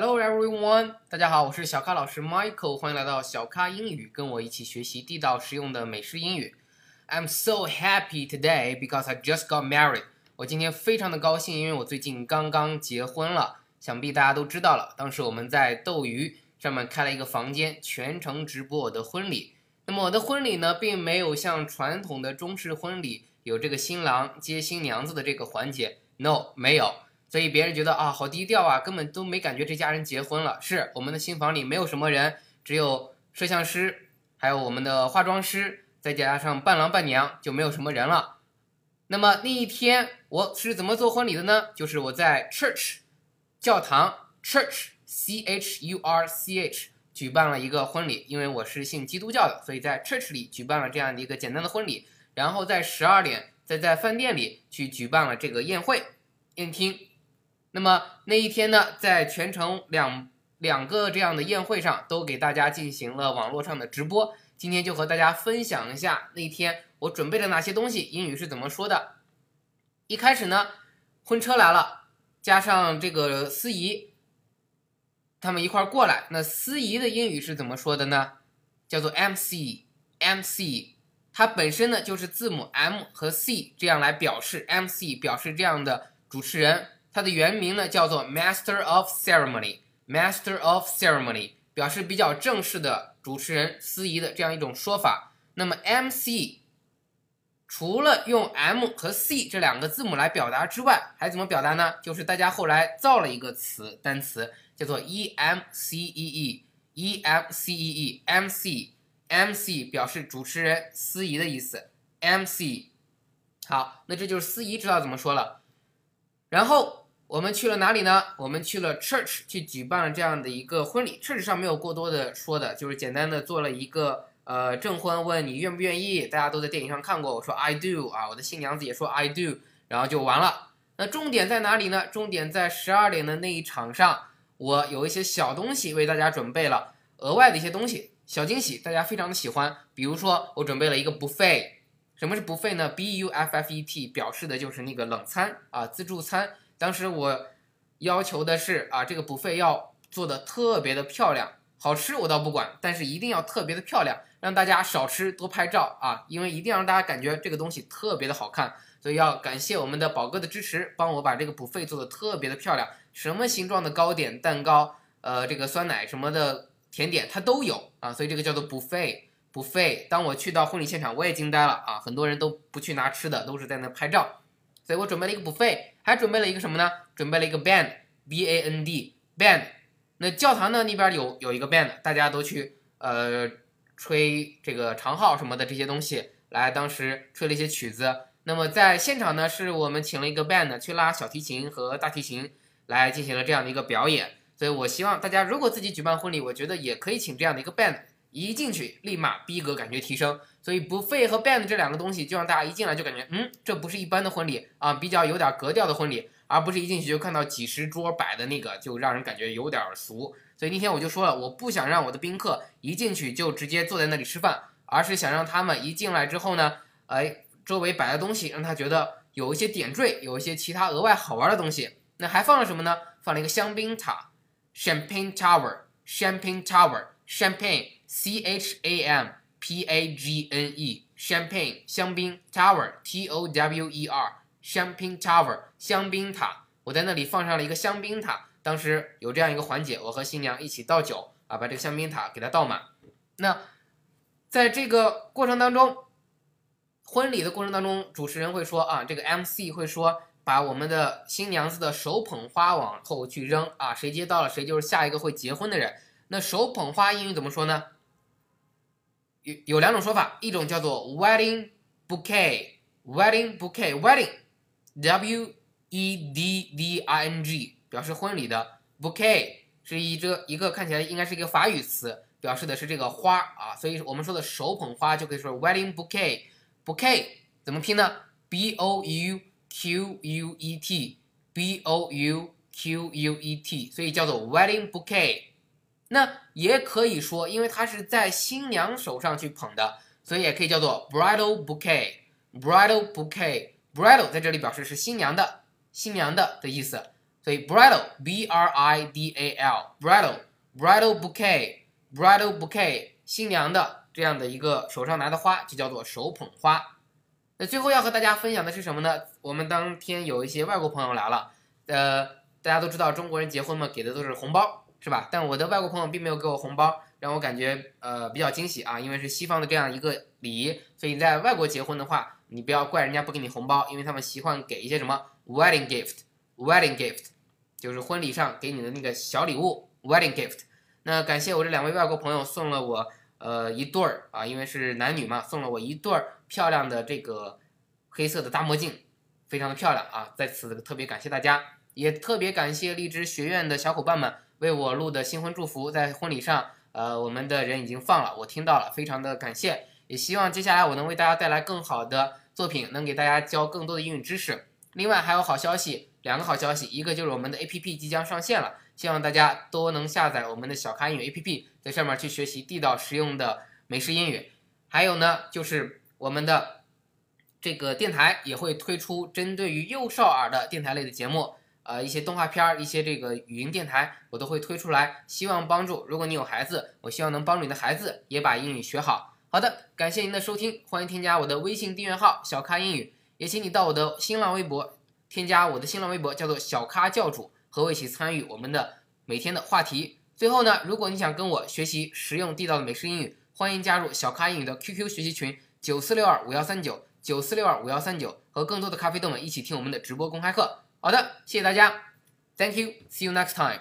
Hello everyone，大家好，我是小咖老师 Michael，欢迎来到小咖英语，跟我一起学习地道实用的美式英语。I'm so happy today because I just got married。我今天非常的高兴，因为我最近刚刚结婚了。想必大家都知道了，当时我们在斗鱼上面开了一个房间，全程直播我的婚礼。那么我的婚礼呢，并没有像传统的中式婚礼有这个新郎接新娘子的这个环节，No，没有。所以别人觉得啊，好低调啊，根本都没感觉这家人结婚了。是我们的新房里没有什么人，只有摄像师，还有我们的化妆师，再加上伴郎伴娘，就没有什么人了。那么那一天我是怎么做婚礼的呢？就是我在 church 教堂 church c h u r c h 举办了一个婚礼，因为我是信基督教的，所以在 church 里举办了这样的一个简单的婚礼。然后在十二点再在饭店里去举办了这个宴会宴厅。那么那一天呢，在全程两两个这样的宴会上，都给大家进行了网络上的直播。今天就和大家分享一下那天我准备了哪些东西，英语是怎么说的。一开始呢，婚车来了，加上这个司仪，他们一块儿过来。那司仪的英语是怎么说的呢？叫做 MC，MC，它本身呢就是字母 M 和 C 这样来表示，MC 表示这样的主持人。它的原名呢叫做 Master of Ceremony，Master of Ceremony 表示比较正式的主持人、司仪的这样一种说法。那么 MC 除了用 M 和 C 这两个字母来表达之外，还怎么表达呢？就是大家后来造了一个词单词，叫做 EMCEE，EMCEE，MC，MC 表示主持人、司仪的意思。MC 好，那这就是司仪知道怎么说了。然后我们去了哪里呢？我们去了 church 去举办了这样的一个婚礼。church 上没有过多的说的，就是简单的做了一个呃证婚，问你愿不愿意。大家都在电影上看过，我说 I do 啊，我的新娘子也说 I do，然后就完了。那重点在哪里呢？重点在十二点的那一场上，我有一些小东西为大家准备了额外的一些东西，小惊喜，大家非常的喜欢。比如说我准备了一个 buffet。什么是 buffet 呢？B U F F E T 表示的就是那个冷餐啊，自助餐。当时我要求的是啊，这个 buffet 要做的特别的漂亮，好吃我倒不管，但是一定要特别的漂亮，让大家少吃多拍照啊，因为一定要让大家感觉这个东西特别的好看。所以要感谢我们的宝哥的支持，帮我把这个 buffet 做的特别的漂亮，什么形状的糕点、蛋糕，呃，这个酸奶什么的甜点它都有啊，所以这个叫做 buffet。不费。当我去到婚礼现场，我也惊呆了啊！很多人都不去拿吃的，都是在那拍照。所以我准备了一个补费，还准备了一个什么呢？准备了一个 band，b a n d，band。那教堂呢那边有有一个 band，大家都去呃吹这个长号什么的这些东西，来当时吹了一些曲子。那么在现场呢，是我们请了一个 band 去拉小提琴和大提琴，来进行了这样的一个表演。所以我希望大家如果自己举办婚礼，我觉得也可以请这样的一个 band。一进去立马逼格感觉提升，所以 buffet 和 band 这两个东西就让大家一进来就感觉，嗯，这不是一般的婚礼啊，比较有点格调的婚礼，而不是一进去就看到几十桌摆的那个，就让人感觉有点俗。所以那天我就说了，我不想让我的宾客一进去就直接坐在那里吃饭，而是想让他们一进来之后呢，哎，周围摆的东西让他觉得有一些点缀，有一些其他额外好玩的东西。那还放了什么呢？放了一个香槟塔，Champagne Tower，Champagne Tower，Champagne。C H A M P A G N E，Champagne 香槟 Tower，T O W E R，Champagne Tower 香槟塔。我在那里放上了一个香槟塔。当时有这样一个环节，我和新娘一起倒酒啊，把这个香槟塔给它倒满。那在这个过程当中，婚礼的过程当中，主持人会说啊，这个 M C 会说，把我们的新娘子的手捧花往后去扔啊，谁接到了谁就是下一个会结婚的人。那手捧花英语怎么说呢？有有两种说法，一种叫做 wedding bouquet，wedding bouquet，wedding，w e d d i n g，表示婚礼的 bouquet 是一这一个看起来应该是一个法语词，表示的是这个花啊，所以我们说的手捧花就可以说 wedding bouquet，bouquet 怎么拼呢？b o u q u e t，b o u q u e t，所以叫做 wedding bouquet。那也可以说，因为它是在新娘手上去捧的，所以也可以叫做 bridal bouquet，bridal bouquet，bridal 在这里表示是新娘的，新娘的的意思。所以 bridal b r i d a l bridal bridal bouquet bridal bouquet 新娘的这样的一个手上拿的花就叫做手捧花。那最后要和大家分享的是什么呢？我们当天有一些外国朋友来了，呃，大家都知道中国人结婚嘛，给的都是红包，是吧？但我的外国朋友并没有给我红包，让我感觉呃比较惊喜啊，因为是西方的这样一个礼仪，所以在外国结婚的话，你不要怪人家不给你红包，因为他们习惯给一些什么 wedding gift，wedding gift 就是婚礼上给你的那个小礼物 wedding gift。那感谢我这两位外国朋友送了我呃一对儿啊，因为是男女嘛，送了我一对儿。漂亮的这个黑色的大墨镜，非常的漂亮啊！在此特别感谢大家，也特别感谢荔枝学院的小伙伴们为我录的新婚祝福，在婚礼上，呃，我们的人已经放了，我听到了，非常的感谢。也希望接下来我能为大家带来更好的作品，能给大家教更多的英语知识。另外还有好消息，两个好消息，一个就是我们的 APP 即将上线了，希望大家都能下载我们的小咖英语 APP，在上面去学习地道实用的美式英语。还有呢，就是。我们的这个电台也会推出针对于幼少儿的电台类的节目，呃，一些动画片儿，一些这个语音电台，我都会推出来，希望帮助。如果你有孩子，我希望能帮助你的孩子也把英语学好。好的，感谢您的收听，欢迎添加我的微信订阅号“小咖英语”，也请你到我的新浪微博添加我的新浪微博，叫做“小咖教主”，和我一起参与我们的每天的话题。最后呢，如果你想跟我学习实用地道的美式英语，欢迎加入小咖英语的 QQ 学习群。九四六二五幺三九，九四六二五幺三九，和更多的咖啡豆们一起听我们的直播公开课。好的，谢谢大家，Thank you，See you next time。